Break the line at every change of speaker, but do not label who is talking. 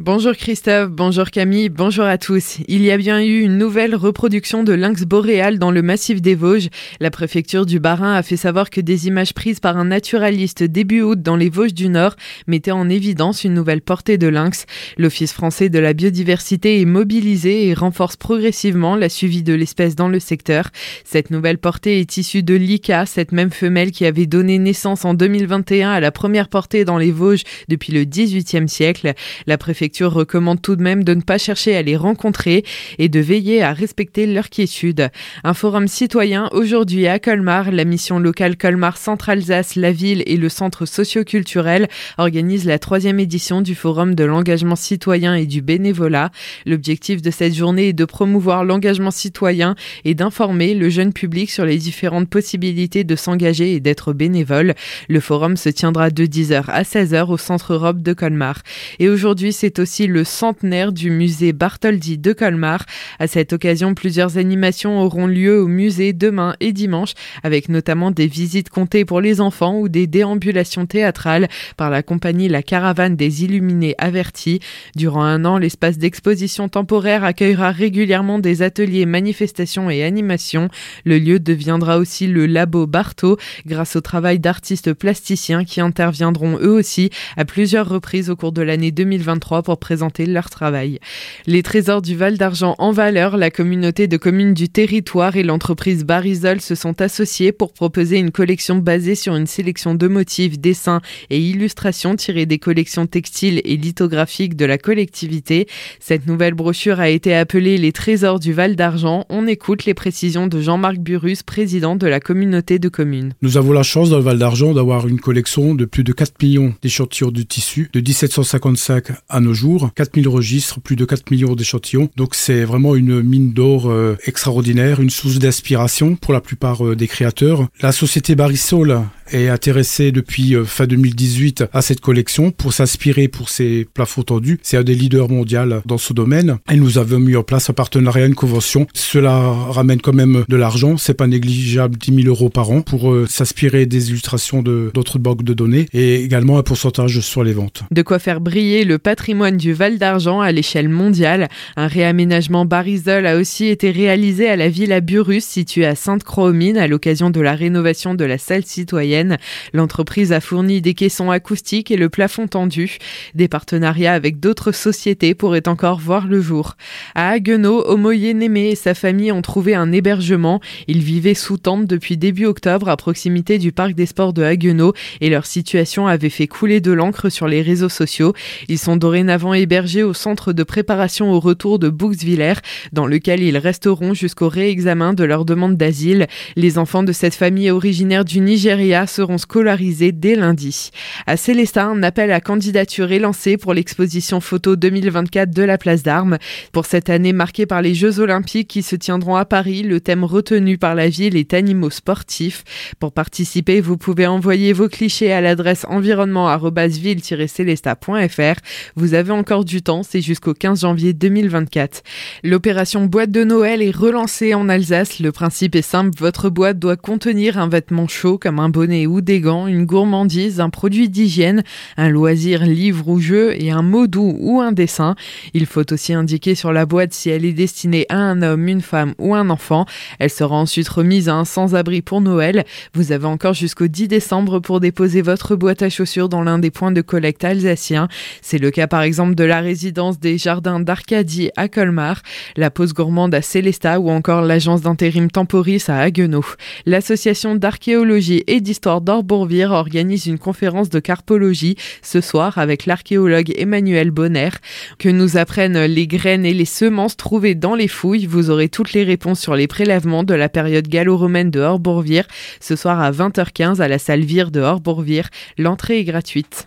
Bonjour Christophe, bonjour Camille, bonjour à tous. Il y a bien eu une nouvelle reproduction de lynx boréal dans le massif des Vosges. La préfecture du Bas-Rhin a fait savoir que des images prises par un naturaliste début août dans les Vosges du Nord mettaient en évidence une nouvelle portée de lynx. L'Office français de la biodiversité est mobilisé et renforce progressivement la suivi de l'espèce dans le secteur. Cette nouvelle portée est issue de l'ICA, cette même femelle qui avait donné naissance en 2021 à la première portée dans les Vosges depuis le XVIIIe siècle. La préfecture recommande tout de même de ne pas chercher à les rencontrer et de veiller à respecter leur quiétude. Un forum citoyen aujourd'hui à Colmar, la mission locale Colmar Centre-Alsace, la ville et le centre socio-culturel organisent la troisième édition du forum de l'engagement citoyen et du bénévolat. L'objectif de cette journée est de promouvoir l'engagement citoyen et d'informer le jeune public sur les différentes possibilités de s'engager et d'être bénévole. Le forum se tiendra de 10h à 16h au centre Europe de Colmar. Et aujourd'hui, c'est aussi le centenaire du musée Bartholdi de Colmar. À cette occasion, plusieurs animations auront lieu au musée demain et dimanche, avec notamment des visites comptées pour les enfants ou des déambulations théâtrales par la compagnie La Caravane des Illuminés Avertis. Durant un an, l'espace d'exposition temporaire accueillera régulièrement des ateliers, manifestations et animations. Le lieu deviendra aussi le labo Bartho grâce au travail d'artistes plasticiens qui interviendront eux aussi à plusieurs reprises au cours de l'année 2023 pour présenter leur travail. Les trésors du Val d'Argent en valeur, la communauté de communes du territoire et l'entreprise Barisol se sont associés pour proposer une collection basée sur une sélection de motifs, dessins et illustrations tirées des collections textiles et lithographiques de la collectivité. Cette nouvelle brochure a été appelée Les trésors du Val d'Argent. On écoute les précisions de Jean-Marc Burus, président de la communauté de communes.
Nous avons la chance dans le Val d'Argent d'avoir une collection de plus de 4 millions d'échantillons de tissu de 1755 à nos jours, 4000 registres, plus de 4 millions d'échantillons. Donc c'est vraiment une mine d'or euh, extraordinaire, une source d'inspiration pour la plupart euh, des créateurs. La société Barisol est intéressée depuis euh, fin 2018 à cette collection pour s'inspirer pour ses plafonds tendus. C'est un des leaders mondiaux dans ce domaine et nous avons mis en place un partenariat, une convention. Cela ramène quand même de l'argent, c'est pas négligeable, 10 000 euros par an pour s'inspirer des illustrations d'autres banques de données et également un pourcentage sur les ventes.
De quoi faire briller le patrimoine du Val d'Argent à l'échelle mondiale. Un réaménagement barisol a aussi été réalisé à la Villa Burus située à Sainte-Croix-aux-Mines à l'occasion de la rénovation de la salle citoyenne. L'entreprise a fourni des caissons acoustiques et le plafond tendu. Des partenariats avec d'autres sociétés pourraient encore voir le jour. À Haguenau, Omoye Némé et sa famille ont trouvé un hébergement. Ils vivaient sous tente depuis début octobre à proximité du parc des sports de Haguenau et leur situation avait fait couler de l'encre sur les réseaux sociaux. Ils sont dorénavant avant hébergés au centre de préparation au retour de Bouxwiller, dans lequel ils resteront jusqu'au réexamen de leur demande d'asile. Les enfants de cette famille originaire du Nigeria seront scolarisés dès lundi. À Célestin, un appel à candidature est lancé pour l'exposition photo 2024 de la place d'Armes. Pour cette année marquée par les Jeux Olympiques qui se tiendront à Paris, le thème retenu par la ville est animaux sportifs. Pour participer, vous pouvez envoyer vos clichés à l'adresse environnement-ville-célesta.fr. Vous avez encore du temps, c'est jusqu'au 15 janvier 2024. L'opération boîte de Noël est relancée en Alsace. Le principe est simple, votre boîte doit contenir un vêtement chaud comme un bonnet ou des gants, une gourmandise, un produit d'hygiène, un loisir, livre ou jeu et un mot doux ou un dessin. Il faut aussi indiquer sur la boîte si elle est destinée à un homme, une femme ou un enfant. Elle sera ensuite remise à un sans-abri pour Noël. Vous avez encore jusqu'au 10 décembre pour déposer votre boîte à chaussures dans l'un des points de collecte alsaciens. C'est le cas par exemple de la résidence des jardins d'Arcadie à Colmar, la pause gourmande à Célestat ou encore l'agence d'intérim Temporis à Haguenau. L'association d'archéologie et d'Orbourvire organise une conférence de carpologie ce soir avec l'archéologue Emmanuel Bonner. Que nous apprennent les graines et les semences trouvées dans les fouilles. Vous aurez toutes les réponses sur les prélèvements de la période gallo-romaine de Orbourvire ce soir à 20h15 à la salle Vire de Orbourvire. L'entrée est gratuite.